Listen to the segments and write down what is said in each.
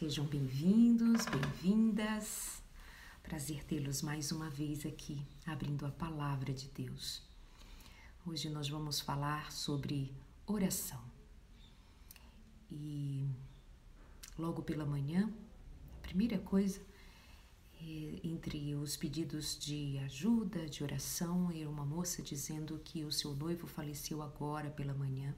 Sejam bem-vindos, bem-vindas. Prazer tê-los mais uma vez aqui, abrindo a palavra de Deus. Hoje nós vamos falar sobre oração. E logo pela manhã, a primeira coisa, é, entre os pedidos de ajuda, de oração, era uma moça dizendo que o seu noivo faleceu agora pela manhã.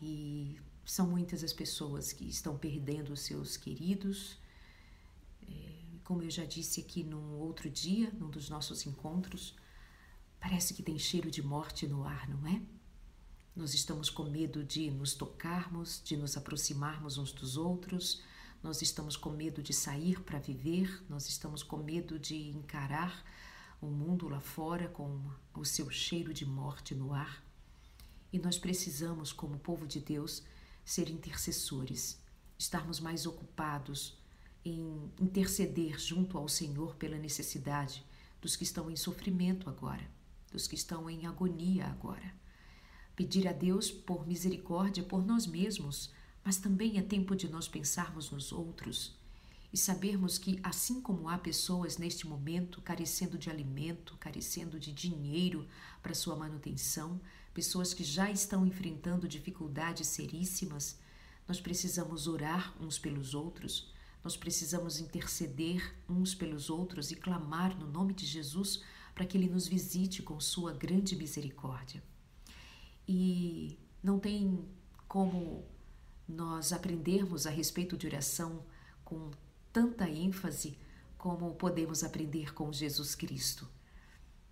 E são muitas as pessoas que estão perdendo os seus queridos. É, como eu já disse aqui num outro dia, num dos nossos encontros, parece que tem cheiro de morte no ar, não é? Nós estamos com medo de nos tocarmos, de nos aproximarmos uns dos outros, nós estamos com medo de sair para viver, nós estamos com medo de encarar o mundo lá fora com o seu cheiro de morte no ar. E nós precisamos, como povo de Deus, ser intercessores, estarmos mais ocupados em interceder junto ao Senhor pela necessidade dos que estão em sofrimento agora, dos que estão em agonia agora. Pedir a Deus por misericórdia por nós mesmos, mas também é tempo de nós pensarmos nos outros e sabermos que, assim como há pessoas neste momento carecendo de alimento, carecendo de dinheiro para sua manutenção, pessoas que já estão enfrentando dificuldades seríssimas, nós precisamos orar uns pelos outros, nós precisamos interceder uns pelos outros e clamar no nome de Jesus para que Ele nos visite com Sua grande misericórdia. E não tem como nós aprendermos a respeito de oração com tanta ênfase como podemos aprender com Jesus Cristo.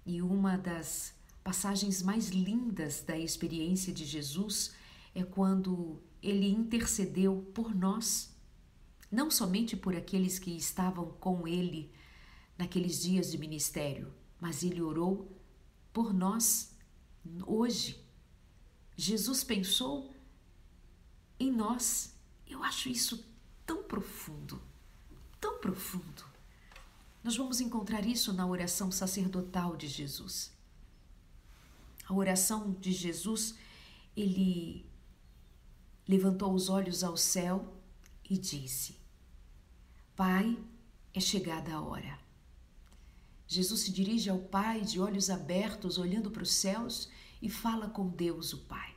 E uma das passagens mais lindas da experiência de Jesus é quando ele intercedeu por nós, não somente por aqueles que estavam com ele naqueles dias de ministério, mas ele orou por nós hoje. Jesus pensou em nós. Eu acho isso tão profundo, tão profundo. Nós vamos encontrar isso na oração sacerdotal de Jesus a oração de Jesus, ele levantou os olhos ao céu e disse: Pai, é chegada a hora. Jesus se dirige ao Pai de olhos abertos, olhando para os céus e fala com Deus, o Pai.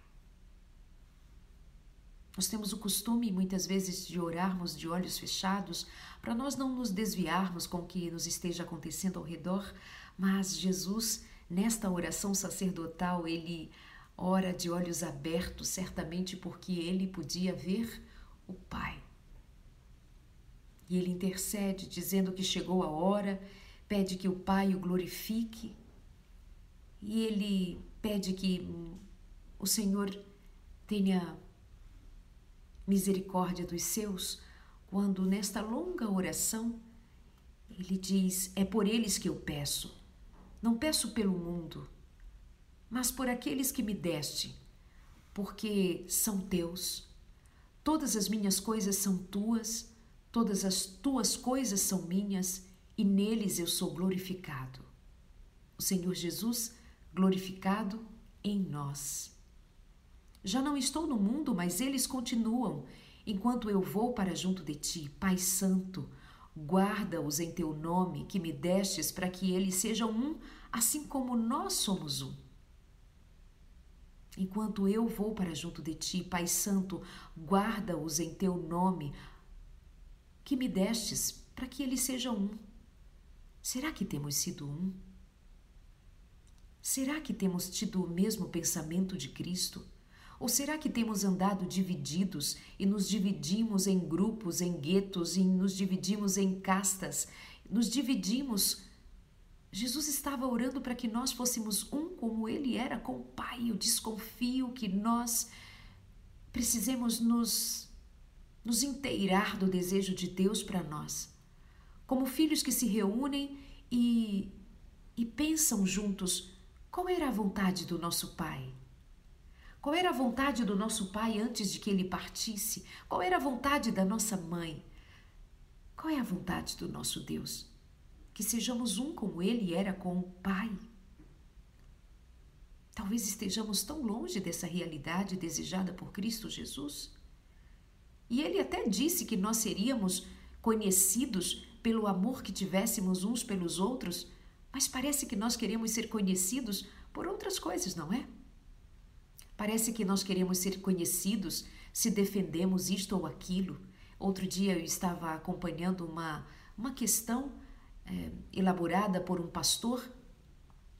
Nós temos o costume, muitas vezes, de orarmos de olhos fechados para nós não nos desviarmos com o que nos esteja acontecendo ao redor, mas Jesus Nesta oração sacerdotal, ele ora de olhos abertos, certamente porque ele podia ver o Pai. E ele intercede, dizendo que chegou a hora, pede que o Pai o glorifique, e ele pede que o Senhor tenha misericórdia dos seus, quando nesta longa oração ele diz: É por eles que eu peço. Não peço pelo mundo, mas por aqueles que me deste, porque são teus. Todas as minhas coisas são tuas, todas as tuas coisas são minhas, e neles eu sou glorificado. O Senhor Jesus glorificado em nós. Já não estou no mundo, mas eles continuam, enquanto eu vou para junto de ti, Pai Santo, Guarda-os em teu nome que me destes para que eles sejam um, assim como nós somos um. Enquanto eu vou para junto de ti, Pai Santo, guarda-os em teu nome que me destes para que eles sejam um. Será que temos sido um? Será que temos tido o mesmo pensamento de Cristo? Ou será que temos andado divididos e nos dividimos em grupos, em guetos, e nos dividimos em castas? Nos dividimos. Jesus estava orando para que nós fôssemos um como ele era com o Pai. Eu desconfio que nós precisemos nos, nos inteirar do desejo de Deus para nós. Como filhos que se reúnem e, e pensam juntos qual era a vontade do nosso Pai. Qual era a vontade do nosso pai antes de que ele partisse? Qual era a vontade da nossa mãe? Qual é a vontade do nosso Deus? Que sejamos um como ele era com o Pai. Talvez estejamos tão longe dessa realidade desejada por Cristo Jesus. E ele até disse que nós seríamos conhecidos pelo amor que tivéssemos uns pelos outros, mas parece que nós queremos ser conhecidos por outras coisas, não é? Parece que nós queremos ser conhecidos se defendemos isto ou aquilo. Outro dia eu estava acompanhando uma, uma questão é, elaborada por um pastor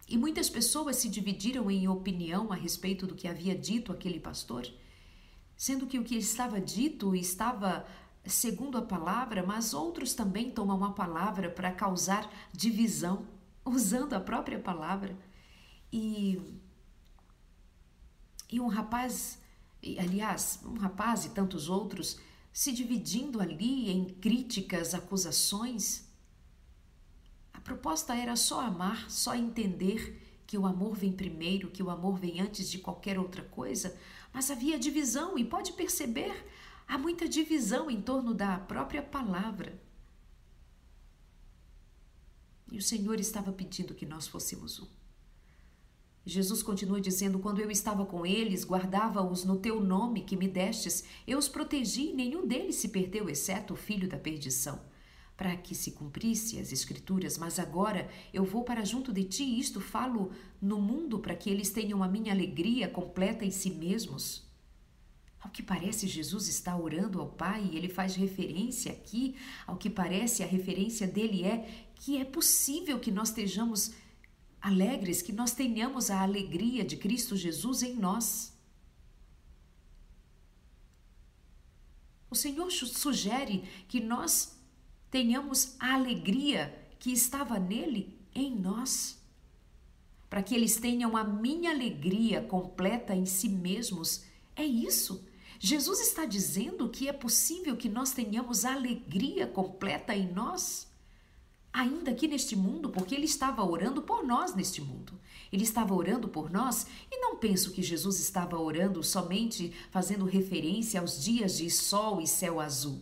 e muitas pessoas se dividiram em opinião a respeito do que havia dito aquele pastor, sendo que o que estava dito estava segundo a palavra, mas outros também tomam a palavra para causar divisão, usando a própria palavra. E, e um rapaz, aliás, um rapaz e tantos outros se dividindo ali em críticas, acusações. A proposta era só amar, só entender que o amor vem primeiro, que o amor vem antes de qualquer outra coisa, mas havia divisão e pode perceber Há muita divisão em torno da própria palavra. E o Senhor estava pedindo que nós fôssemos um. Jesus continua dizendo: Quando eu estava com eles, guardava-os no teu nome que me destes, eu os protegi, e nenhum deles se perdeu, exceto o filho da perdição, para que se cumprisse as Escrituras. Mas agora eu vou para junto de ti, isto falo no mundo, para que eles tenham a minha alegria completa em si mesmos. Ao que parece, Jesus está orando ao Pai e ele faz referência aqui. Ao que parece, a referência dele é que é possível que nós estejamos alegres, que nós tenhamos a alegria de Cristo Jesus em nós. O Senhor sugere que nós tenhamos a alegria que estava nele em nós, para que eles tenham a minha alegria completa em si mesmos. É isso. Jesus está dizendo que é possível que nós tenhamos alegria completa em nós, ainda aqui neste mundo, porque ele estava orando por nós neste mundo. Ele estava orando por nós e não penso que Jesus estava orando somente fazendo referência aos dias de sol e céu azul.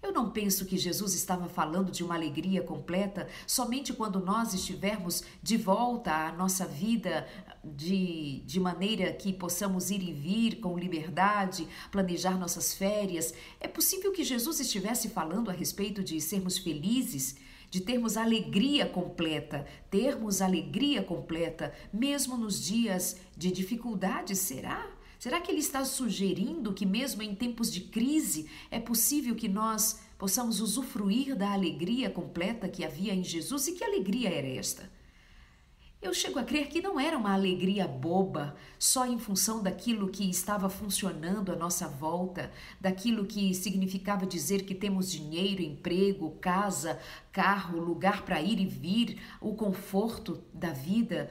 Eu não penso que Jesus estava falando de uma alegria completa somente quando nós estivermos de volta à nossa vida de, de maneira que possamos ir e vir com liberdade, planejar nossas férias. É possível que Jesus estivesse falando a respeito de sermos felizes, de termos alegria completa, termos alegria completa, mesmo nos dias de dificuldade, será? Será que ele está sugerindo que, mesmo em tempos de crise, é possível que nós possamos usufruir da alegria completa que havia em Jesus? E que alegria era esta? Eu chego a crer que não era uma alegria boba, só em função daquilo que estava funcionando à nossa volta, daquilo que significava dizer que temos dinheiro, emprego, casa, carro, lugar para ir e vir, o conforto da vida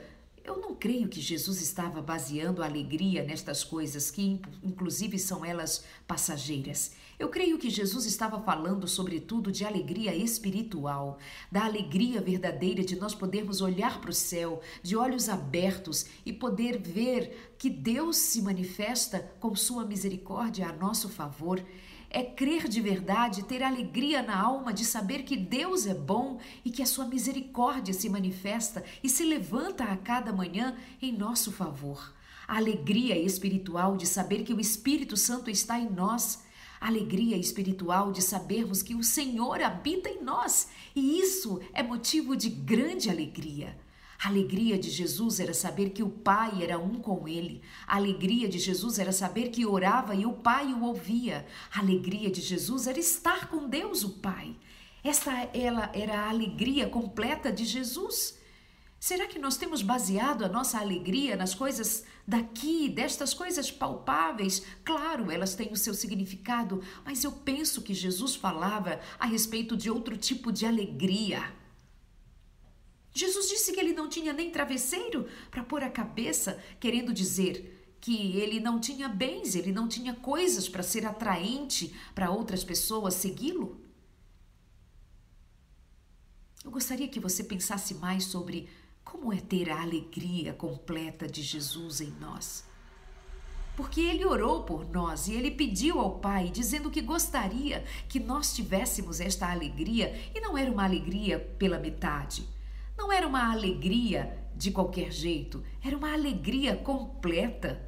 eu não creio que Jesus estava baseando a alegria nestas coisas, que inclusive são elas passageiras. Eu creio que Jesus estava falando, sobretudo, de alegria espiritual, da alegria verdadeira de nós podermos olhar para o céu de olhos abertos e poder ver que Deus se manifesta com sua misericórdia a nosso favor é crer de verdade, ter alegria na alma de saber que Deus é bom e que a sua misericórdia se manifesta e se levanta a cada manhã em nosso favor. A alegria espiritual de saber que o Espírito Santo está em nós. Alegria espiritual de sabermos que o Senhor habita em nós. E isso é motivo de grande alegria. A alegria de Jesus era saber que o Pai era um com ele. A alegria de Jesus era saber que orava e o Pai o ouvia. A alegria de Jesus era estar com Deus, o Pai. Esta ela era a alegria completa de Jesus. Será que nós temos baseado a nossa alegria nas coisas daqui, destas coisas palpáveis? Claro, elas têm o seu significado, mas eu penso que Jesus falava a respeito de outro tipo de alegria Jesus disse que ele não tinha nem travesseiro para pôr a cabeça, querendo dizer que ele não tinha bens, ele não tinha coisas para ser atraente para outras pessoas segui-lo. Eu gostaria que você pensasse mais sobre como é ter a alegria completa de Jesus em nós. Porque ele orou por nós e ele pediu ao Pai, dizendo que gostaria que nós tivéssemos esta alegria, e não era uma alegria pela metade não era uma alegria de qualquer jeito, era uma alegria completa.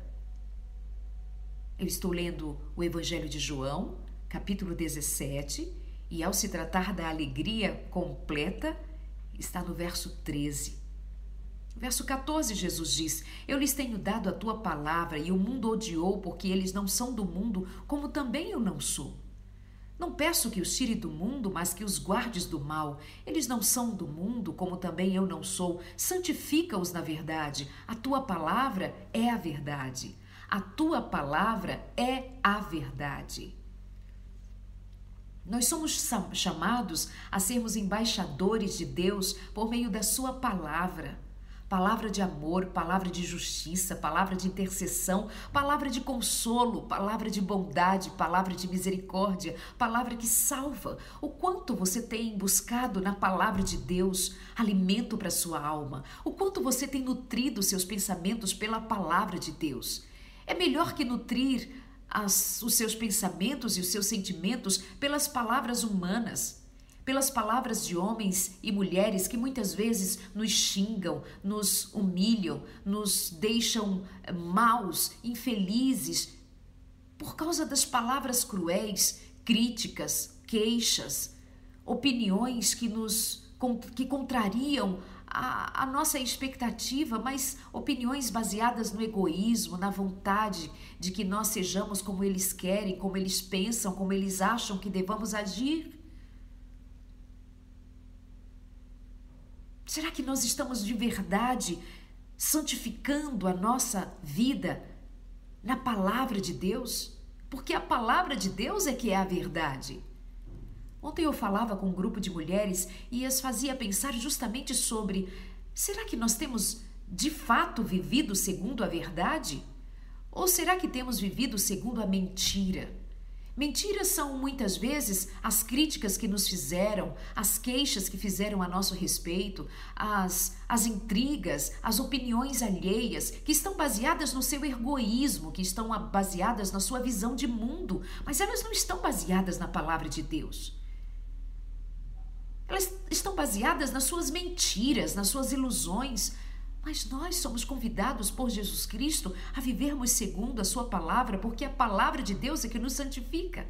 Eu estou lendo o Evangelho de João, capítulo 17, e ao se tratar da alegria completa, está no verso 13. Verso 14, Jesus diz: Eu lhes tenho dado a tua palavra, e o mundo odiou, porque eles não são do mundo, como também eu não sou. Não peço que os tire do mundo, mas que os guardes do mal. Eles não são do mundo, como também eu não sou. Santifica-os na verdade. A tua palavra é a verdade. A tua palavra é a verdade. Nós somos chamados a sermos embaixadores de Deus por meio da Sua palavra palavra de amor, palavra de justiça, palavra de intercessão, palavra de consolo, palavra de bondade, palavra de misericórdia, palavra que salva. O quanto você tem buscado na palavra de Deus alimento para sua alma, o quanto você tem nutrido seus pensamentos pela palavra de Deus. É melhor que nutrir as, os seus pensamentos e os seus sentimentos pelas palavras humanas pelas palavras de homens e mulheres que muitas vezes nos xingam, nos humilham, nos deixam eh, maus, infelizes, por causa das palavras cruéis, críticas, queixas, opiniões que nos que contrariam a, a, nossa expectativa, mas opiniões baseadas no egoísmo, na vontade de que nós sejamos como eles querem, como eles pensam, como eles acham que devamos agir. Será que nós estamos de verdade santificando a nossa vida na palavra de Deus? Porque a palavra de Deus é que é a verdade. Ontem eu falava com um grupo de mulheres e as fazia pensar justamente sobre: será que nós temos de fato vivido segundo a verdade? Ou será que temos vivido segundo a mentira? Mentiras são muitas vezes as críticas que nos fizeram, as queixas que fizeram a nosso respeito, as, as intrigas, as opiniões alheias, que estão baseadas no seu egoísmo, que estão baseadas na sua visão de mundo, mas elas não estão baseadas na palavra de Deus. Elas estão baseadas nas suas mentiras, nas suas ilusões, mas nós somos convidados por Jesus Cristo a vivermos segundo a Sua palavra, porque a palavra de Deus é que nos santifica.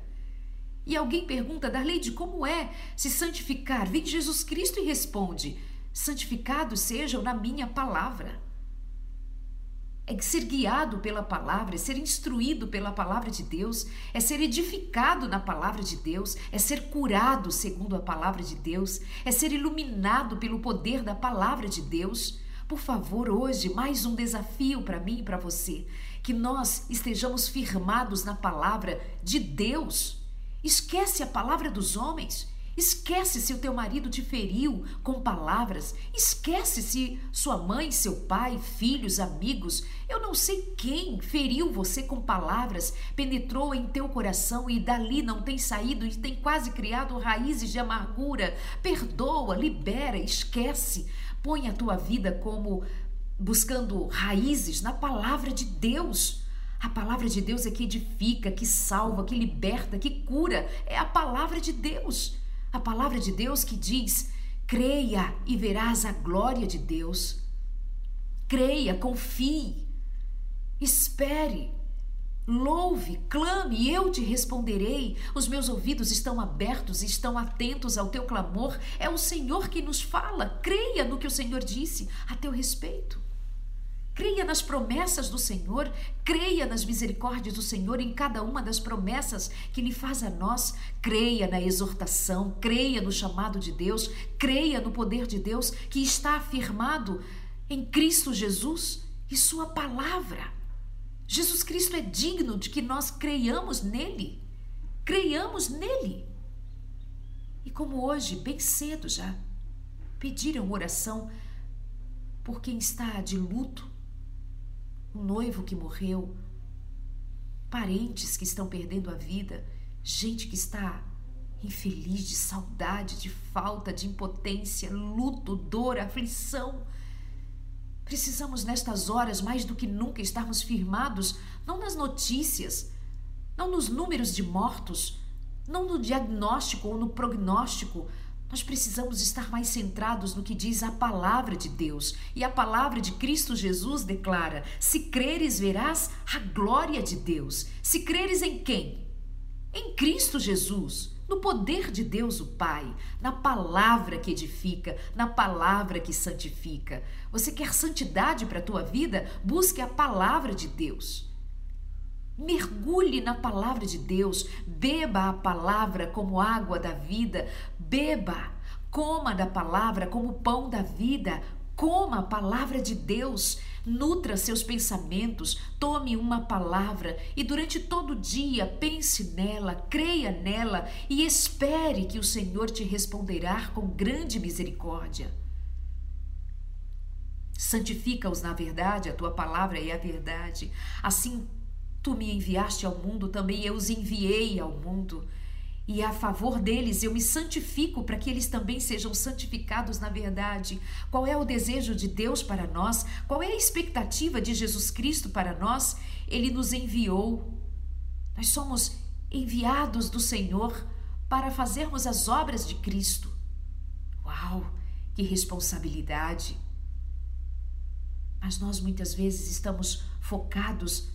E alguém pergunta, Darleide, como é se santificar? Vem Jesus Cristo e responde: santificados sejam na minha palavra. É ser guiado pela palavra, é ser instruído pela palavra de Deus, é ser edificado na palavra de Deus, é ser curado segundo a palavra de Deus, é ser iluminado pelo poder da palavra de Deus. Por favor, hoje, mais um desafio para mim e para você. Que nós estejamos firmados na palavra de Deus. Esquece a palavra dos homens. Esquece se o teu marido te feriu com palavras. Esquece se sua mãe, seu pai, filhos, amigos, eu não sei quem feriu você com palavras, penetrou em teu coração e dali não tem saído e tem quase criado raízes de amargura. Perdoa, libera, esquece. Põe a tua vida como buscando raízes na palavra de Deus. A palavra de Deus é que edifica, que salva, que liberta, que cura. É a palavra de Deus. A palavra de Deus que diz: creia e verás a glória de Deus. Creia, confie, espere, Louve, clame e eu te responderei. Os meus ouvidos estão abertos estão atentos ao teu clamor. É o Senhor que nos fala. Creia no que o Senhor disse a teu respeito. Creia nas promessas do Senhor, creia nas misericórdias do Senhor em cada uma das promessas que Ele faz a nós. Creia na exortação, creia no chamado de Deus, creia no poder de Deus que está afirmado em Cristo Jesus e Sua palavra. Jesus Cristo é digno de que nós creiamos nele. Creiamos nele. E como hoje, bem cedo já, pediram oração por quem está de luto, um noivo que morreu, parentes que estão perdendo a vida, gente que está infeliz de saudade, de falta, de impotência, luto, dor, aflição Precisamos, nestas horas, mais do que nunca, estarmos firmados não nas notícias, não nos números de mortos, não no diagnóstico ou no prognóstico. Nós precisamos estar mais centrados no que diz a palavra de Deus. E a palavra de Cristo Jesus declara: se creres, verás a glória de Deus. Se creres em quem? Em Cristo Jesus, no poder de Deus o Pai, na palavra que edifica, na palavra que santifica. Você quer santidade para a tua vida? Busque a palavra de Deus. Mergulhe na palavra de Deus, beba a palavra como água da vida, beba, coma da palavra como pão da vida, coma a palavra de Deus. Nutra seus pensamentos, tome uma palavra e durante todo o dia pense nela, creia nela e espere que o Senhor te responderá com grande misericórdia. Santifica-os na verdade, a tua palavra é a verdade. Assim tu me enviaste ao mundo, também eu os enviei ao mundo e a favor deles eu me santifico para que eles também sejam santificados na verdade. Qual é o desejo de Deus para nós? Qual é a expectativa de Jesus Cristo para nós? Ele nos enviou. Nós somos enviados do Senhor para fazermos as obras de Cristo. Uau, que responsabilidade! Mas nós muitas vezes estamos focados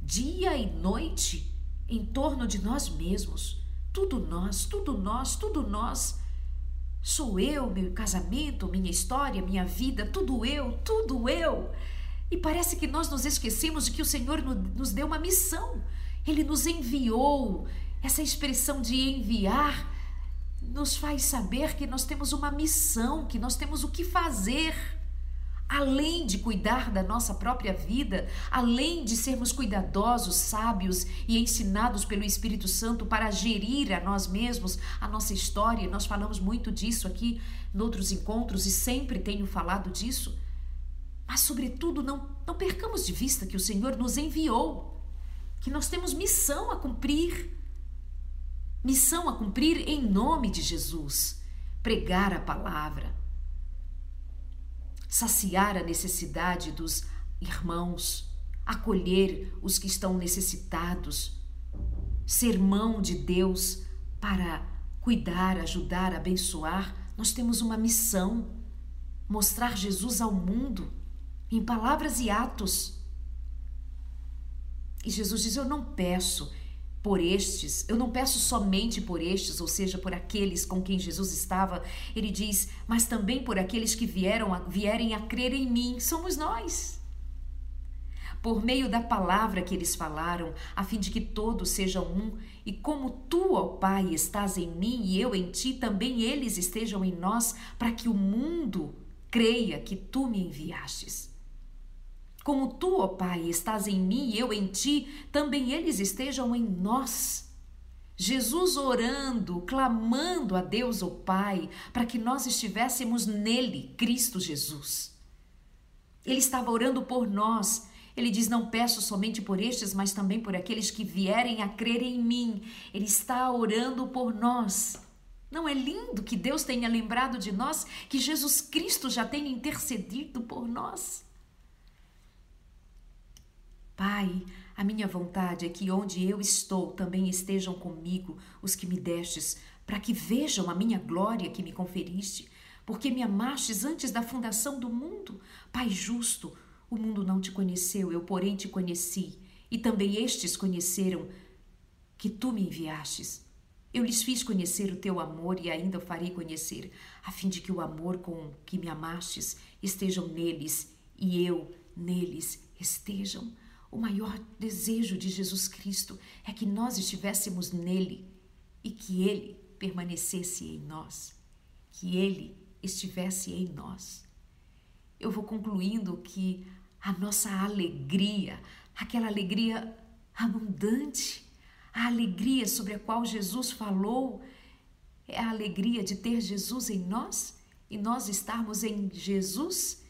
dia e noite em torno de nós mesmos tudo nós, tudo nós, tudo nós. Sou eu, meu casamento, minha história, minha vida, tudo eu, tudo eu. E parece que nós nos esquecemos de que o Senhor nos deu uma missão. Ele nos enviou. Essa expressão de enviar nos faz saber que nós temos uma missão, que nós temos o que fazer além de cuidar da nossa própria vida, além de sermos cuidadosos, sábios e ensinados pelo Espírito Santo para gerir a nós mesmos, a nossa história, nós falamos muito disso aqui em outros encontros e sempre tenho falado disso. Mas, sobretudo, não, não percamos de vista que o Senhor nos enviou, que nós temos missão a cumprir. Missão a cumprir em nome de Jesus. Pregar a palavra saciar a necessidade dos irmãos, acolher os que estão necessitados, ser mão de Deus para cuidar, ajudar, abençoar. Nós temos uma missão: mostrar Jesus ao mundo em palavras e atos. E Jesus diz: Eu não peço por estes, eu não peço somente por estes, ou seja, por aqueles com quem Jesus estava. Ele diz, mas também por aqueles que vieram a, vierem a crer em mim, somos nós. Por meio da palavra que eles falaram, a fim de que todos sejam um, e como tu, ó Pai, estás em mim e eu em ti, também eles estejam em nós, para que o mundo creia que tu me enviastes. Como tu, ó Pai, estás em mim e eu em ti, também eles estejam em nós. Jesus orando, clamando a Deus, o Pai, para que nós estivéssemos nele, Cristo Jesus. Ele estava orando por nós. Ele diz: Não peço somente por estes, mas também por aqueles que vierem a crer em mim. Ele está orando por nós. Não é lindo que Deus tenha lembrado de nós, que Jesus Cristo já tenha intercedido por nós? Pai, a minha vontade é que onde eu estou também estejam comigo os que me destes, para que vejam a minha glória que me conferiste, porque me amastes antes da fundação do mundo. Pai justo, o mundo não te conheceu, eu, porém, te conheci, e também estes conheceram que tu me enviastes. Eu lhes fiz conhecer o teu amor e ainda o farei conhecer, a fim de que o amor com que me amastes estejam neles e eu neles estejam. O maior desejo de Jesus Cristo é que nós estivéssemos nele e que ele permanecesse em nós, que ele estivesse em nós. Eu vou concluindo que a nossa alegria, aquela alegria abundante, a alegria sobre a qual Jesus falou, é a alegria de ter Jesus em nós e nós estarmos em Jesus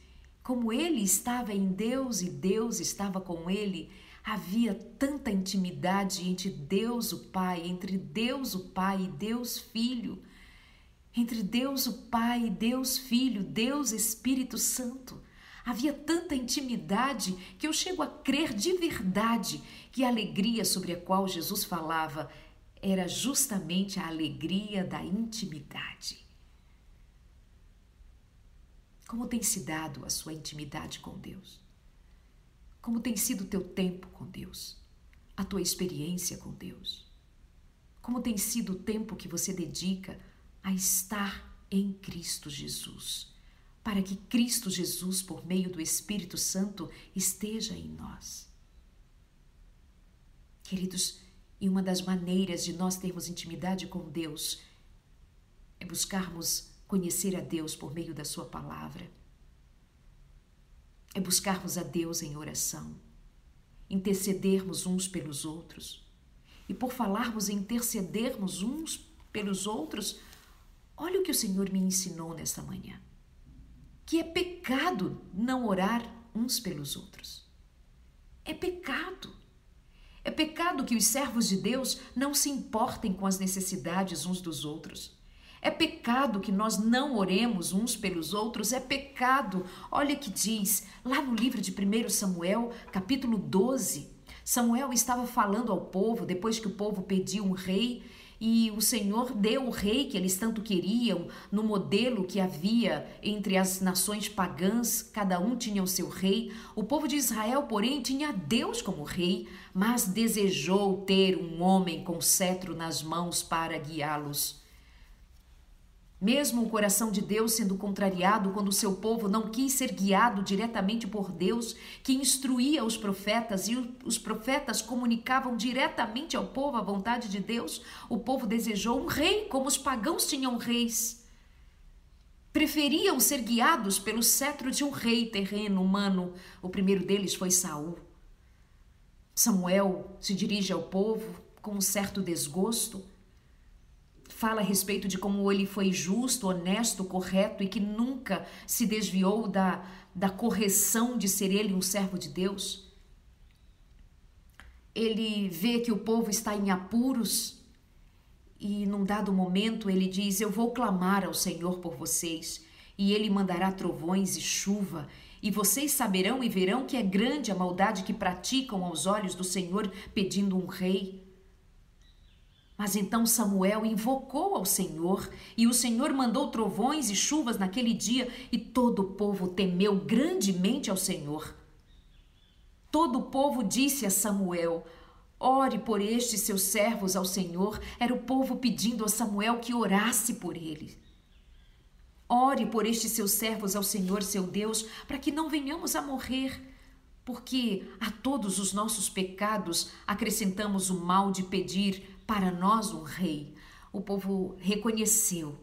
como ele estava em Deus e Deus estava com ele, havia tanta intimidade entre Deus o Pai, entre Deus o Pai e Deus Filho, entre Deus o Pai e Deus Filho, Deus Espírito Santo. Havia tanta intimidade que eu chego a crer de verdade que a alegria sobre a qual Jesus falava era justamente a alegria da intimidade. Como tem se dado a sua intimidade com Deus? Como tem sido o teu tempo com Deus? A tua experiência com Deus? como tem sido o tempo que você dedica a estar em Cristo Jesus, para que Cristo Jesus, por meio do Espírito Santo, esteja em nós. Queridos, e uma das maneiras de nós termos intimidade com Deus é buscarmos conhecer a Deus por meio da Sua palavra, é buscarmos a Deus em oração, intercedermos uns pelos outros. E por falarmos em intercedermos uns pelos outros, olha o que o Senhor me ensinou nesta manhã: que é pecado não orar uns pelos outros. É pecado. É pecado que os servos de Deus não se importem com as necessidades uns dos outros. É pecado que nós não oremos uns pelos outros, é pecado. Olha que diz lá no livro de 1 Samuel, capítulo 12. Samuel estava falando ao povo depois que o povo pediu um rei e o Senhor deu o rei que eles tanto queriam, no modelo que havia entre as nações pagãs, cada um tinha o seu rei. O povo de Israel, porém, tinha Deus como rei, mas desejou ter um homem com cetro nas mãos para guiá-los. Mesmo o coração de Deus sendo contrariado quando o seu povo não quis ser guiado diretamente por Deus, que instruía os profetas e os profetas comunicavam diretamente ao povo a vontade de Deus, o povo desejou um rei, como os pagãos tinham reis. Preferiam ser guiados pelo cetro de um rei terreno, humano. O primeiro deles foi Saul. Samuel se dirige ao povo com um certo desgosto fala a respeito de como ele foi justo, honesto, correto e que nunca se desviou da, da correção de ser ele um servo de Deus. Ele vê que o povo está em apuros e, num dado momento, ele diz: Eu vou clamar ao Senhor por vocês, e ele mandará trovões e chuva, e vocês saberão e verão que é grande a maldade que praticam aos olhos do Senhor pedindo um rei. Mas então Samuel invocou ao Senhor, e o Senhor mandou trovões e chuvas naquele dia, e todo o povo temeu grandemente ao Senhor. Todo o povo disse a Samuel: Ore por estes seus servos ao Senhor. Era o povo pedindo a Samuel que orasse por eles. Ore por estes seus servos ao Senhor, seu Deus, para que não venhamos a morrer, porque a todos os nossos pecados acrescentamos o mal de pedir para nós um rei. O povo reconheceu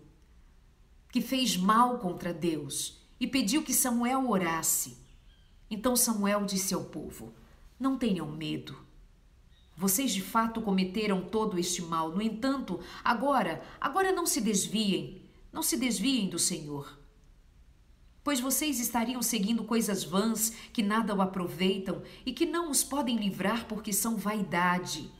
que fez mal contra Deus e pediu que Samuel orasse. Então Samuel disse ao povo: Não tenham medo. Vocês de fato cometeram todo este mal. No entanto, agora, agora não se desviem, não se desviem do Senhor. Pois vocês estariam seguindo coisas vãs que nada o aproveitam e que não os podem livrar porque são vaidade.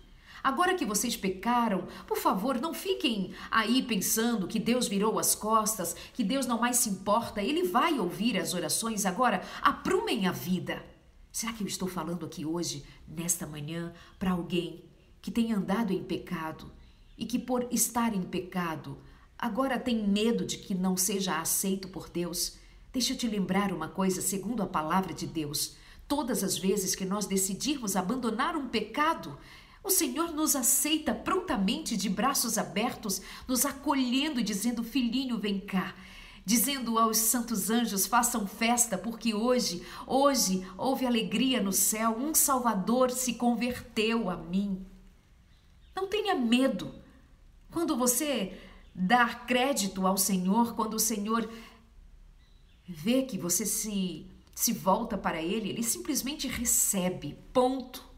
Agora que vocês pecaram, por favor, não fiquem aí pensando que Deus virou as costas, que Deus não mais se importa, Ele vai ouvir as orações. Agora, aprumem a vida. Será que eu estou falando aqui hoje, nesta manhã, para alguém que tem andado em pecado e que, por estar em pecado, agora tem medo de que não seja aceito por Deus? Deixa eu te lembrar uma coisa, segundo a palavra de Deus. Todas as vezes que nós decidirmos abandonar um pecado, o Senhor nos aceita prontamente de braços abertos, nos acolhendo e dizendo: Filhinho, vem cá. Dizendo aos santos anjos: façam festa, porque hoje, hoje houve alegria no céu, um Salvador se converteu a mim. Não tenha medo. Quando você dá crédito ao Senhor, quando o Senhor vê que você se, se volta para Ele, Ele simplesmente recebe. Ponto.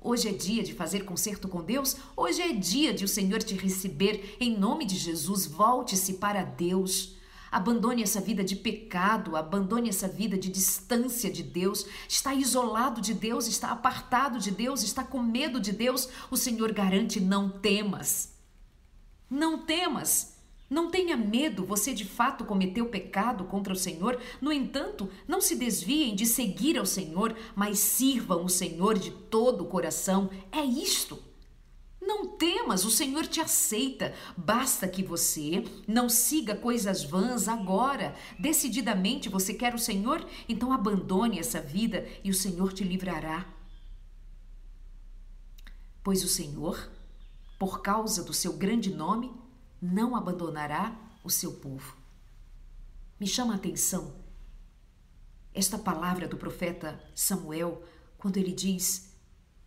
Hoje é dia de fazer concerto com Deus? Hoje é dia de o Senhor te receber. Em nome de Jesus, volte-se para Deus. Abandone essa vida de pecado, abandone essa vida de distância de Deus. Está isolado de Deus, está apartado de Deus, está com medo de Deus. O Senhor garante: não temas. Não temas. Não tenha medo, você de fato cometeu pecado contra o Senhor. No entanto, não se desviem de seguir ao Senhor, mas sirvam o Senhor de todo o coração. É isto. Não temas, o Senhor te aceita. Basta que você não siga coisas vãs agora. Decididamente você quer o Senhor? Então abandone essa vida e o Senhor te livrará. Pois o Senhor por causa do seu grande nome, não abandonará o seu povo. Me chama a atenção esta palavra do profeta Samuel, quando ele diz: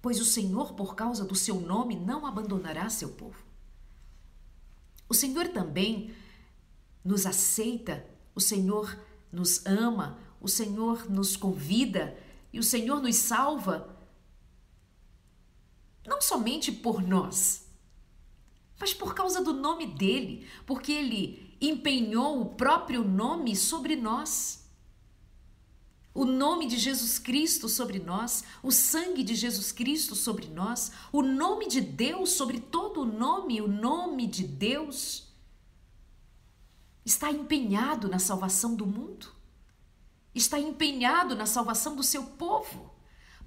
Pois o Senhor, por causa do seu nome, não abandonará seu povo. O Senhor também nos aceita, o Senhor nos ama, o Senhor nos convida e o Senhor nos salva, não somente por nós, mas por causa do nome dele, porque ele empenhou o próprio nome sobre nós. O nome de Jesus Cristo sobre nós, o sangue de Jesus Cristo sobre nós, o nome de Deus sobre todo o nome, o nome de Deus está empenhado na salvação do mundo, está empenhado na salvação do seu povo.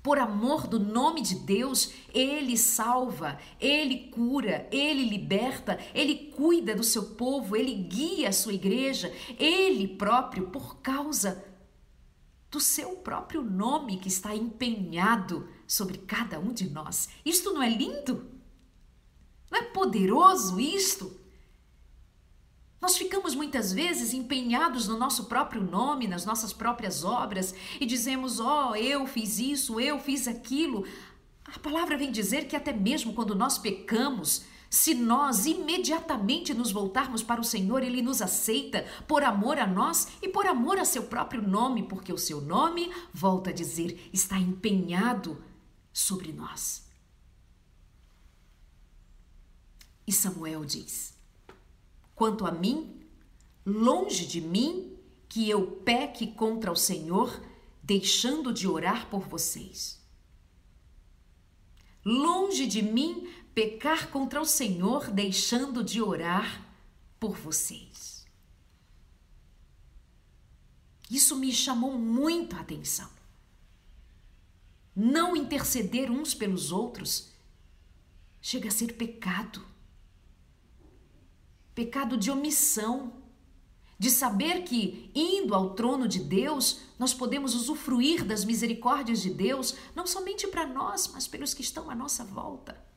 Por amor do nome de Deus, Ele salva, Ele cura, Ele liberta, Ele cuida do seu povo, Ele guia a sua igreja, Ele próprio, por causa do seu próprio nome que está empenhado sobre cada um de nós. Isto não é lindo? Não é poderoso isto? Nós ficamos muitas vezes empenhados no nosso próprio nome, nas nossas próprias obras e dizemos: Ó, oh, eu fiz isso, eu fiz aquilo. A palavra vem dizer que até mesmo quando nós pecamos, se nós imediatamente nos voltarmos para o Senhor, Ele nos aceita por amor a nós e por amor a seu próprio nome, porque o seu nome, volta a dizer, está empenhado sobre nós. E Samuel diz: Quanto a mim, longe de mim que eu peque contra o Senhor, deixando de orar por vocês. Longe de mim pecar contra o Senhor, deixando de orar por vocês. Isso me chamou muito a atenção. Não interceder uns pelos outros chega a ser pecado pecado de omissão, de saber que, indo ao trono de Deus, nós podemos usufruir das misericórdias de Deus, não somente para nós, mas pelos que estão à nossa volta.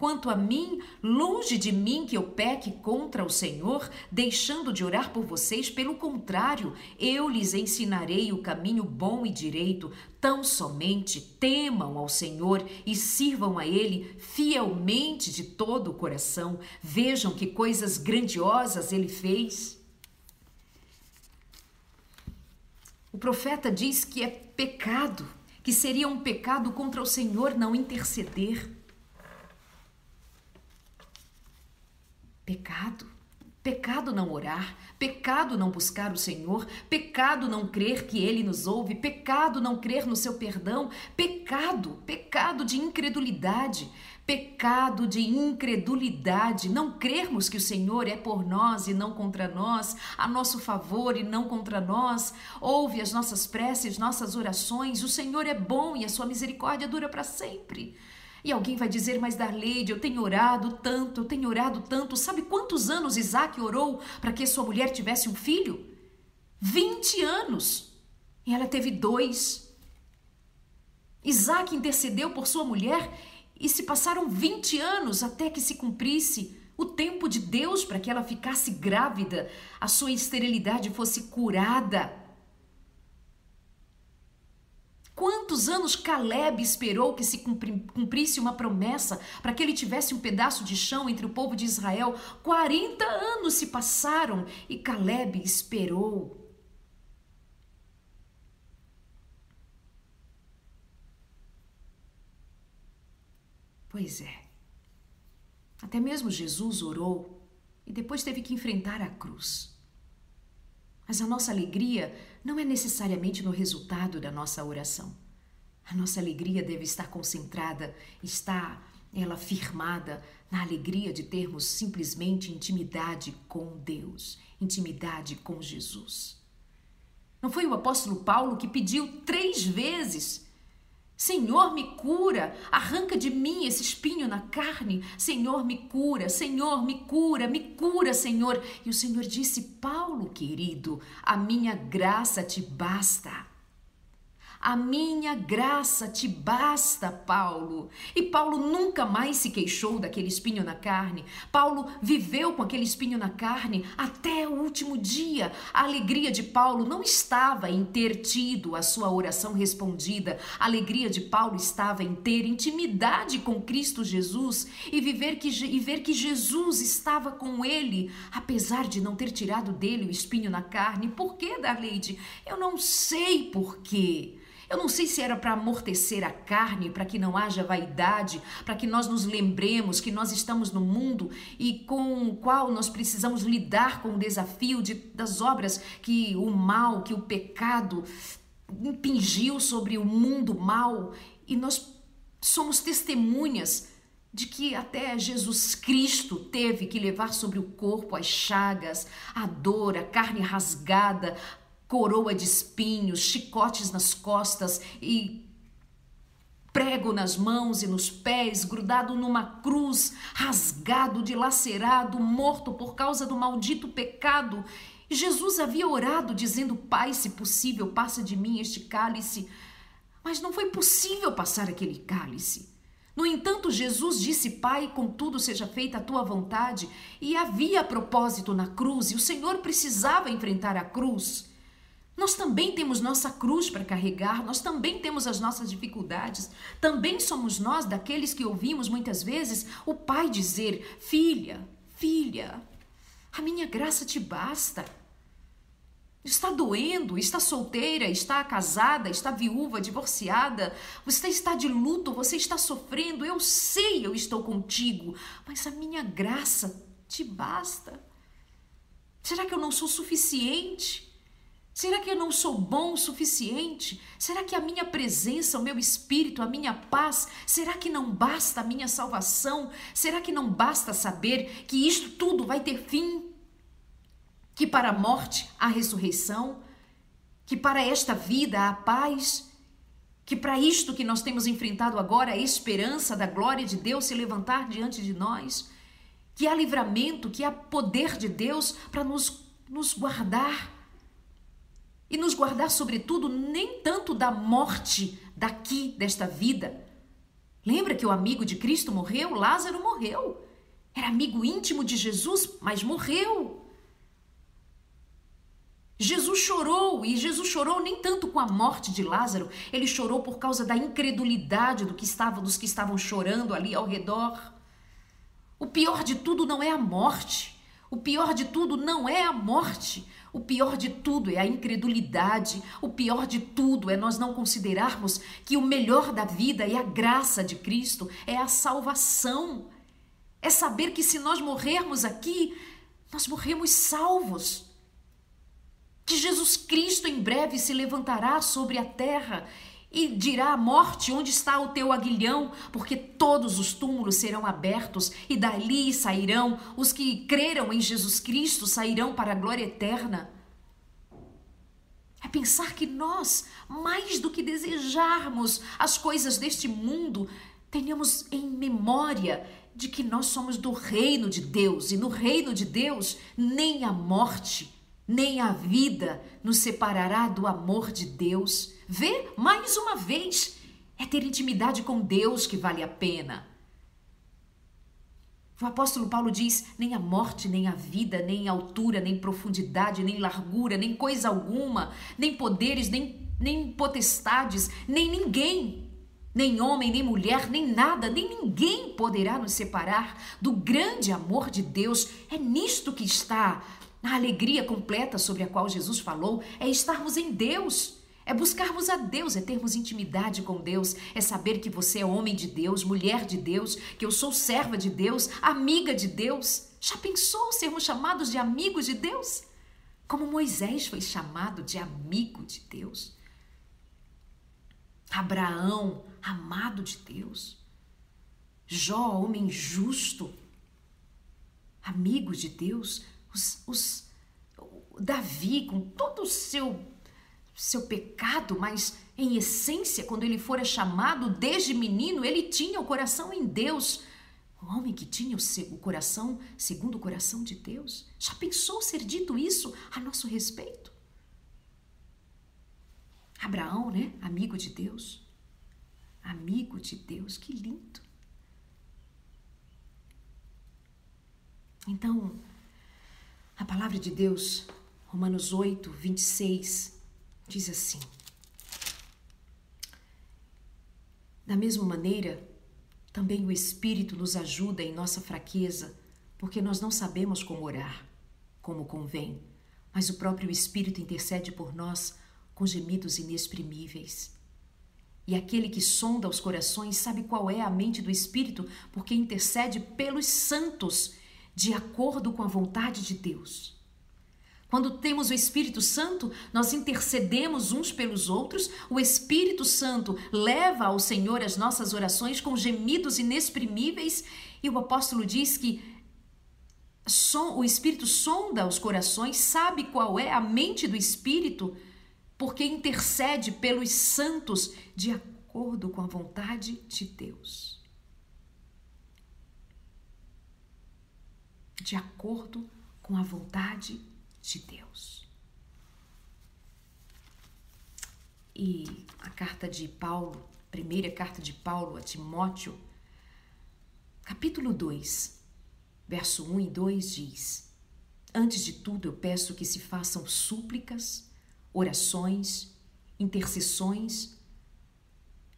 Quanto a mim, longe de mim que eu peque contra o Senhor, deixando de orar por vocês, pelo contrário, eu lhes ensinarei o caminho bom e direito. Tão somente temam ao Senhor e sirvam a Ele fielmente de todo o coração. Vejam que coisas grandiosas Ele fez. O profeta diz que é pecado, que seria um pecado contra o Senhor não interceder. Pecado. Pecado não orar, pecado não buscar o Senhor, pecado não crer que Ele nos ouve, pecado não crer no seu perdão, pecado, pecado de incredulidade, pecado de incredulidade, não crermos que o Senhor é por nós e não contra nós, a nosso favor e não contra nós, ouve as nossas preces, nossas orações, o Senhor é bom e a sua misericórdia dura para sempre. E alguém vai dizer, mas Darleide, eu tenho orado tanto, eu tenho orado tanto. Sabe quantos anos Isaac orou para que sua mulher tivesse um filho? 20 anos. E ela teve dois. Isaac intercedeu por sua mulher e se passaram 20 anos até que se cumprisse o tempo de Deus para que ela ficasse grávida, a sua esterilidade fosse curada. Quantos anos Caleb esperou que se cumprisse uma promessa para que ele tivesse um pedaço de chão entre o povo de Israel? 40 anos se passaram e Caleb esperou. Pois é. Até mesmo Jesus orou e depois teve que enfrentar a cruz. Mas a nossa alegria não é necessariamente no resultado da nossa oração. A nossa alegria deve estar concentrada, está ela firmada na alegria de termos simplesmente intimidade com Deus, intimidade com Jesus. Não foi o apóstolo Paulo que pediu três vezes Senhor, me cura, arranca de mim esse espinho na carne. Senhor, me cura, Senhor, me cura, me cura, Senhor. E o Senhor disse: Paulo, querido, a minha graça te basta. A minha graça te basta, Paulo. E Paulo nunca mais se queixou daquele espinho na carne. Paulo viveu com aquele espinho na carne até o último dia. A alegria de Paulo não estava em ter tido a sua oração respondida. A alegria de Paulo estava em ter intimidade com Cristo Jesus e viver que e ver que Jesus estava com ele, apesar de não ter tirado dele o espinho na carne. Por que, Darleide? Eu não sei por quê. Eu não sei se era para amortecer a carne, para que não haja vaidade, para que nós nos lembremos que nós estamos no mundo e com o qual nós precisamos lidar com o desafio de, das obras que o mal, que o pecado impingiu sobre o mundo mal e nós somos testemunhas de que até Jesus Cristo teve que levar sobre o corpo as chagas, a dor, a carne rasgada, coroa de espinhos, chicotes nas costas e prego nas mãos e nos pés, grudado numa cruz, rasgado, dilacerado, morto por causa do maldito pecado. Jesus havia orado dizendo: Pai, se possível, passa de mim este cálice. Mas não foi possível passar aquele cálice. No entanto, Jesus disse: Pai, contudo seja feita a tua vontade, e havia propósito na cruz, e o Senhor precisava enfrentar a cruz. Nós também temos nossa cruz para carregar, nós também temos as nossas dificuldades. Também somos nós daqueles que ouvimos muitas vezes o pai dizer: Filha, filha, a minha graça te basta. Está doendo, está solteira, está casada, está viúva, divorciada, você está de luto, você está sofrendo. Eu sei, eu estou contigo, mas a minha graça te basta. Será que eu não sou suficiente? Será que eu não sou bom o suficiente? Será que a minha presença, o meu espírito, a minha paz, será que não basta a minha salvação? Será que não basta saber que isto tudo vai ter fim? Que para a morte há ressurreição? Que para esta vida há paz? Que para isto que nós temos enfrentado agora, a esperança da glória de Deus se levantar diante de nós? Que há livramento, que há poder de Deus para nos, nos guardar? E nos guardar, sobretudo, nem tanto da morte daqui, desta vida. Lembra que o amigo de Cristo morreu? Lázaro morreu. Era amigo íntimo de Jesus, mas morreu. Jesus chorou, e Jesus chorou nem tanto com a morte de Lázaro, ele chorou por causa da incredulidade do que estava, dos que estavam chorando ali ao redor. O pior de tudo não é a morte. O pior de tudo não é a morte. O pior de tudo é a incredulidade. O pior de tudo é nós não considerarmos que o melhor da vida é a graça de Cristo, é a salvação. É saber que se nós morrermos aqui, nós morremos salvos. Que Jesus Cristo em breve se levantará sobre a terra e dirá à morte: Onde está o teu aguilhão? Porque todos os túmulos serão abertos e dali sairão os que creram em Jesus Cristo, sairão para a glória eterna. É pensar que nós, mais do que desejarmos as coisas deste mundo, tenhamos em memória de que nós somos do reino de Deus e no reino de Deus nem a morte, nem a vida nos separará do amor de Deus. Vê mais uma vez, é ter intimidade com Deus que vale a pena. O apóstolo Paulo diz: nem a morte, nem a vida, nem altura, nem profundidade, nem largura, nem coisa alguma, nem poderes, nem, nem potestades, nem ninguém, nem homem, nem mulher, nem nada, nem ninguém poderá nos separar do grande amor de Deus. É nisto que está a alegria completa sobre a qual Jesus falou: é estarmos em Deus. É buscarmos a Deus, é termos intimidade com Deus, é saber que você é homem de Deus, mulher de Deus, que eu sou serva de Deus, amiga de Deus. Já pensou sermos chamados de amigos de Deus? Como Moisés foi chamado de amigo de Deus. Abraão, amado de Deus. Jó, homem justo, amigo de Deus. Os, os, Davi, com todo o seu seu pecado, mas em essência, quando ele fora chamado desde menino, ele tinha o coração em Deus. O homem que tinha o, coração segundo o coração de Deus. Já pensou ser dito isso a nosso respeito? Abraão, né? Amigo de Deus. Amigo de Deus, que lindo. Então, a palavra de Deus, Romanos 8, 26, diz assim: Da mesma maneira, também o Espírito nos ajuda em nossa fraqueza, porque nós não sabemos como orar, como convém, mas o próprio Espírito intercede por nós com gemidos inexprimíveis. E aquele que sonda os corações sabe qual é a mente do Espírito, porque intercede pelos santos, de acordo com a vontade de Deus. Quando temos o Espírito Santo, nós intercedemos uns pelos outros, o Espírito Santo leva ao Senhor as nossas orações com gemidos inexprimíveis, e o apóstolo diz que o Espírito sonda os corações, sabe qual é a mente do Espírito, porque intercede pelos santos de acordo com a vontade de Deus. De acordo com a vontade de de Deus. E a carta de Paulo, primeira carta de Paulo a Timóteo, capítulo 2, verso 1 e 2 diz: Antes de tudo, eu peço que se façam súplicas, orações, intercessões,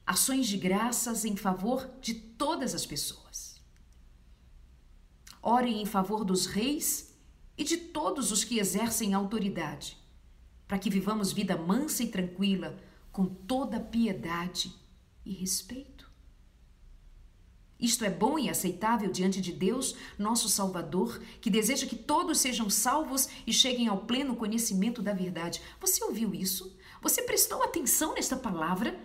ações de graças em favor de todas as pessoas. Orem em favor dos reis e de todos os que exercem autoridade, para que vivamos vida mansa e tranquila, com toda piedade e respeito. Isto é bom e aceitável diante de Deus, nosso Salvador, que deseja que todos sejam salvos e cheguem ao pleno conhecimento da verdade. Você ouviu isso? Você prestou atenção nesta palavra?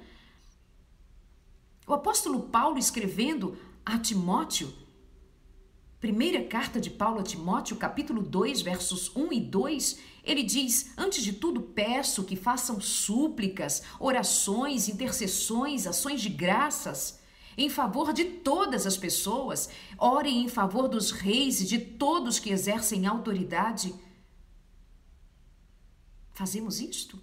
O apóstolo Paulo, escrevendo a Timóteo, Primeira carta de Paulo a Timóteo, capítulo 2, versos 1 e 2, ele diz: Antes de tudo, peço que façam súplicas, orações, intercessões, ações de graças em favor de todas as pessoas, orem em favor dos reis e de todos que exercem autoridade. Fazemos isto?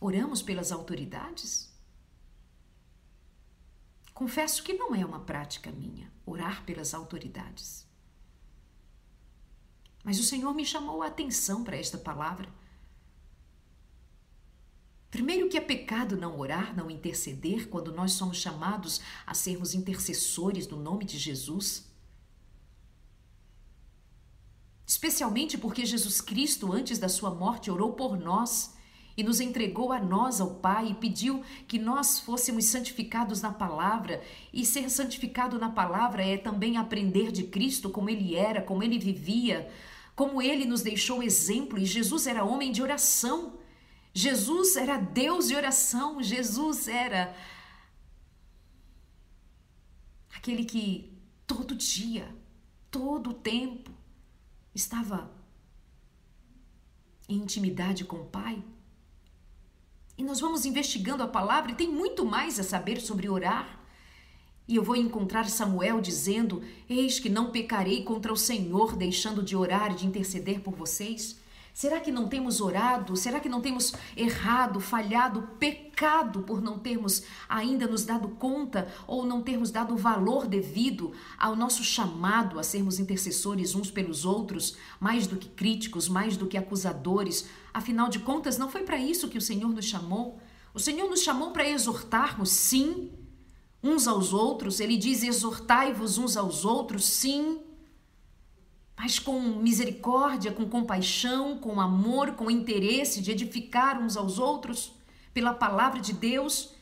Oramos pelas autoridades? Confesso que não é uma prática minha orar pelas autoridades. Mas o Senhor me chamou a atenção para esta palavra. Primeiro, que é pecado não orar, não interceder quando nós somos chamados a sermos intercessores no nome de Jesus. Especialmente porque Jesus Cristo, antes da sua morte, orou por nós e nos entregou a nós ao Pai e pediu que nós fôssemos santificados na palavra. E ser santificado na palavra é também aprender de Cristo como ele era, como ele vivia, como ele nos deixou exemplo. E Jesus era homem de oração. Jesus era Deus de oração. Jesus era aquele que todo dia, todo tempo estava em intimidade com o Pai. E nós vamos investigando a palavra e tem muito mais a saber sobre orar. E eu vou encontrar Samuel dizendo: Eis que não pecarei contra o Senhor, deixando de orar e de interceder por vocês. Será que não temos orado? Será que não temos errado, falhado, pecado por não termos ainda nos dado conta ou não termos dado o valor devido ao nosso chamado a sermos intercessores uns pelos outros, mais do que críticos, mais do que acusadores? Afinal de contas, não foi para isso que o Senhor nos chamou. O Senhor nos chamou para exortarmos, sim, uns aos outros. Ele diz: exortai-vos uns aos outros, sim mas com misericórdia, com compaixão, com amor, com interesse de edificar uns aos outros pela palavra de Deus.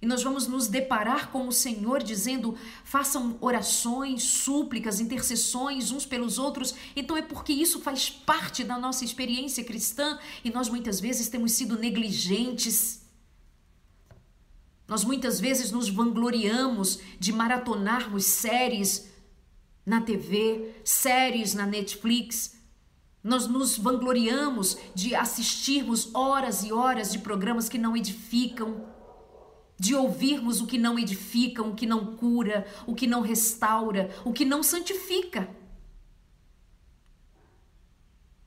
E nós vamos nos deparar com o Senhor dizendo: façam orações, súplicas, intercessões uns pelos outros. Então é porque isso faz parte da nossa experiência cristã e nós muitas vezes temos sido negligentes. Nós muitas vezes nos vangloriamos de maratonarmos séries na TV, séries na Netflix. Nós nos vangloriamos de assistirmos horas e horas de programas que não edificam, de ouvirmos o que não edifica, o que não cura, o que não restaura, o que não santifica.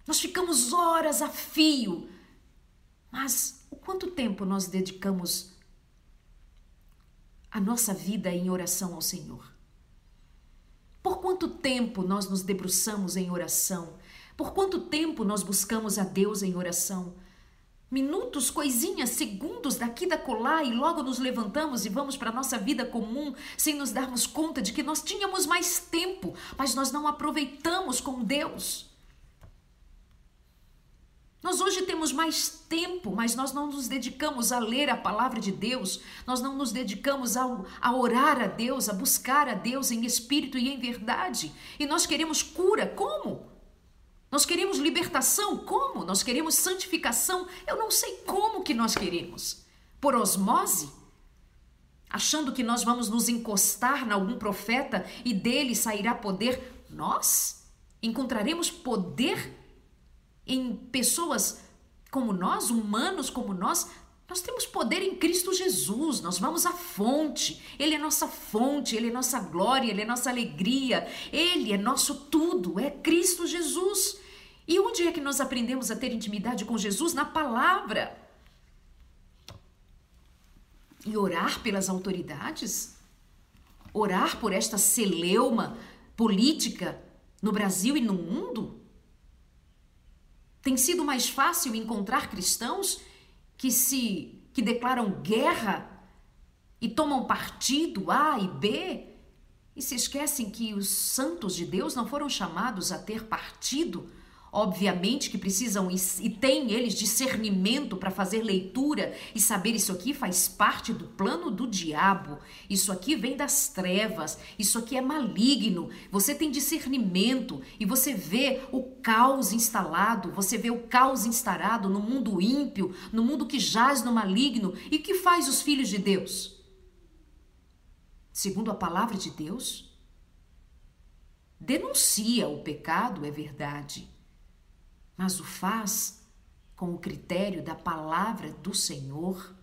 Nós ficamos horas a fio Mas o quanto tempo nós dedicamos a nossa vida em oração ao Senhor? Por quanto tempo nós nos debruçamos em oração? Por quanto tempo nós buscamos a Deus em oração? Minutos, coisinhas, segundos daqui da colar e logo nos levantamos e vamos para a nossa vida comum sem nos darmos conta de que nós tínhamos mais tempo, mas nós não aproveitamos com Deus. Nós hoje temos mais tempo, mas nós não nos dedicamos a ler a palavra de Deus, nós não nos dedicamos a, a orar a Deus, a buscar a Deus em espírito e em verdade. E nós queremos cura, como? Nós queremos libertação? Como? Nós queremos santificação? Eu não sei como que nós queremos. Por osmose? Achando que nós vamos nos encostar em algum profeta e dele sairá poder? Nós encontraremos poder em pessoas como nós, humanos como nós? Nós temos poder em Cristo Jesus, nós vamos à fonte. Ele é nossa fonte, ele é nossa glória, ele é nossa alegria, ele é nosso tudo, é Cristo Jesus. E onde é que nós aprendemos a ter intimidade com Jesus? Na palavra. E orar pelas autoridades? Orar por esta celeuma política no Brasil e no mundo? Tem sido mais fácil encontrar cristãos que se que declaram guerra e tomam partido A e B e se esquecem que os santos de Deus não foram chamados a ter partido Obviamente que precisam e têm eles discernimento para fazer leitura e saber isso aqui faz parte do plano do diabo. Isso aqui vem das trevas, isso aqui é maligno. Você tem discernimento e você vê o caos instalado, você vê o caos instalado no mundo ímpio, no mundo que jaz no maligno. E que faz os filhos de Deus? Segundo a palavra de Deus, denuncia o pecado, é verdade mas o faz com o critério da palavra do Senhor,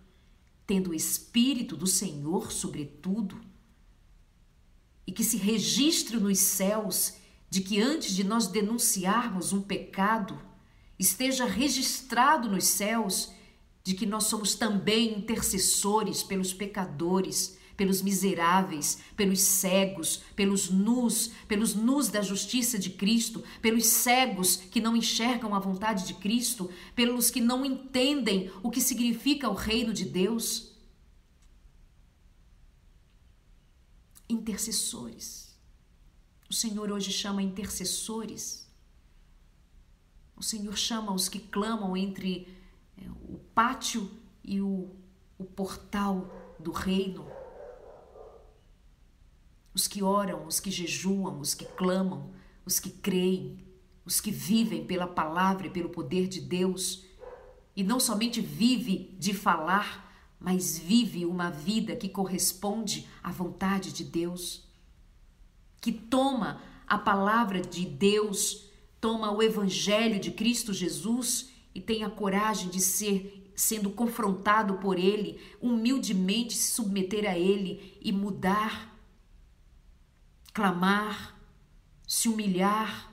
tendo o Espírito do Senhor sobretudo, e que se registre nos céus de que antes de nós denunciarmos um pecado, esteja registrado nos céus de que nós somos também intercessores pelos pecadores pelos miseráveis, pelos cegos, pelos nus, pelos nus da justiça de Cristo, pelos cegos que não enxergam a vontade de Cristo, pelos que não entendem o que significa o reino de Deus. Intercessores. O Senhor hoje chama intercessores. O Senhor chama os que clamam entre é, o pátio e o, o portal do reino os que oram, os que jejuam, os que clamam, os que creem, os que vivem pela palavra e pelo poder de Deus. E não somente vive de falar, mas vive uma vida que corresponde à vontade de Deus, que toma a palavra de Deus, toma o evangelho de Cristo Jesus e tem a coragem de ser sendo confrontado por ele, humildemente se submeter a ele e mudar clamar, se humilhar,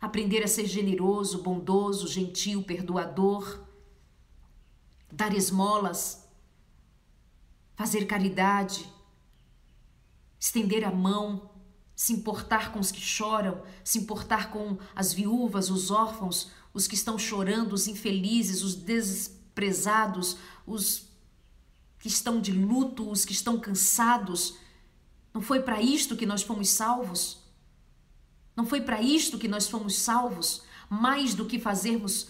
aprender a ser generoso, bondoso, gentil, perdoador, dar esmolas, fazer caridade, estender a mão, se importar com os que choram, se importar com as viúvas, os órfãos, os que estão chorando, os infelizes, os desprezados, os que estão de luto, os que estão cansados não foi para isto que nós fomos salvos? Não foi para isto que nós fomos salvos? Mais do que fazermos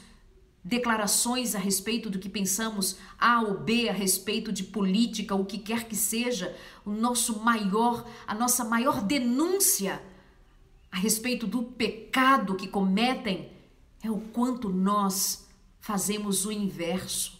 declarações a respeito do que pensamos A ou B a respeito de política, o que quer que seja, o nosso maior, a nossa maior denúncia a respeito do pecado que cometem é o quanto nós fazemos o inverso.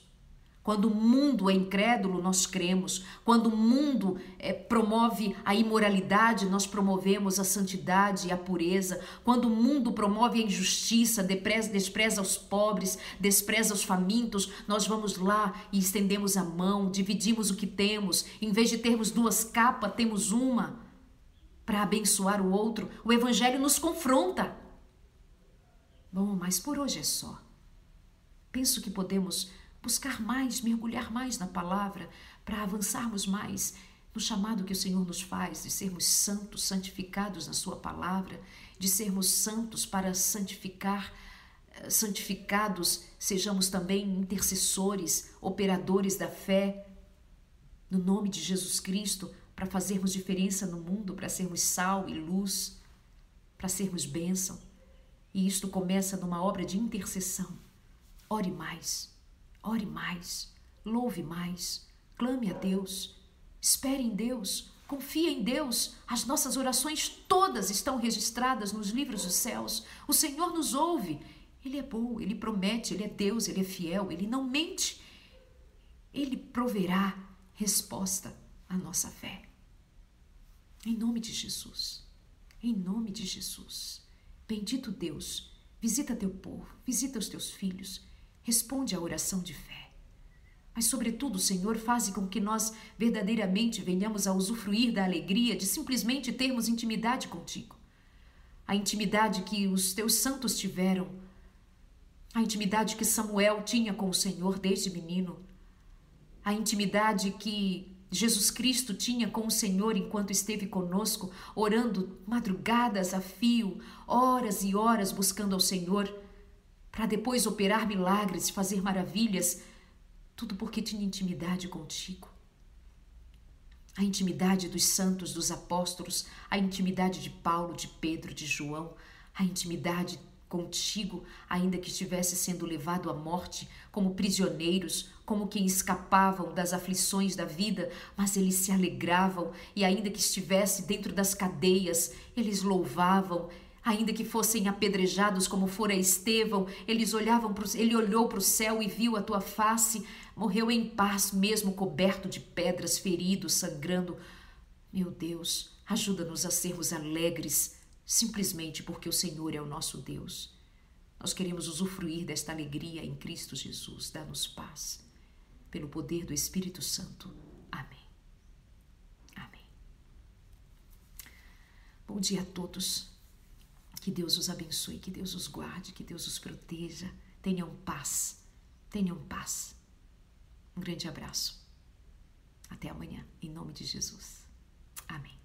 Quando o mundo é incrédulo, nós cremos. Quando o mundo é, promove a imoralidade, nós promovemos a santidade e a pureza. Quando o mundo promove a injustiça, despreza, despreza os pobres, despreza os famintos, nós vamos lá e estendemos a mão, dividimos o que temos. Em vez de termos duas capas, temos uma para abençoar o outro. O Evangelho nos confronta. Bom, mas por hoje é só. Penso que podemos buscar mais, mergulhar mais na palavra para avançarmos mais no chamado que o Senhor nos faz de sermos santos, santificados na Sua palavra, de sermos santos para santificar, eh, santificados, sejamos também intercessores, operadores da fé, no nome de Jesus Cristo, para fazermos diferença no mundo, para sermos sal e luz, para sermos bênção. E isto começa numa obra de intercessão. Ore mais, ore mais, louve mais, clame a Deus Espere em Deus, confie em Deus. As nossas orações todas estão registradas nos livros dos céus. O Senhor nos ouve. Ele é bom, ele promete, ele é Deus, ele é fiel, ele não mente. Ele proverá resposta à nossa fé. Em nome de Jesus. Em nome de Jesus. Bendito Deus, visita teu povo, visita os teus filhos, responde à oração de fé. Mas, sobretudo, Senhor, faze com que nós verdadeiramente venhamos a usufruir da alegria de simplesmente termos intimidade contigo. A intimidade que os teus santos tiveram, a intimidade que Samuel tinha com o Senhor desde menino, a intimidade que Jesus Cristo tinha com o Senhor enquanto esteve conosco, orando madrugadas a fio, horas e horas buscando ao Senhor, para depois operar milagres, fazer maravilhas tudo porque tinha intimidade contigo. A intimidade dos santos, dos apóstolos, a intimidade de Paulo, de Pedro, de João, a intimidade contigo, ainda que estivesse sendo levado à morte, como prisioneiros, como quem escapavam das aflições da vida, mas eles se alegravam, e ainda que estivesse dentro das cadeias, eles louvavam, Ainda que fossem apedrejados como fora Estevão, eles olhavam pro, ele olhou para o céu e viu a tua face, morreu em paz, mesmo coberto de pedras, ferido, sangrando. Meu Deus, ajuda-nos a sermos alegres, simplesmente porque o Senhor é o nosso Deus. Nós queremos usufruir desta alegria em Cristo Jesus. Dá-nos paz. Pelo poder do Espírito Santo. Amém. Amém. Bom dia a todos. Que Deus os abençoe, que Deus os guarde, que Deus os proteja. Tenham paz, tenham paz. Um grande abraço. Até amanhã, em nome de Jesus. Amém.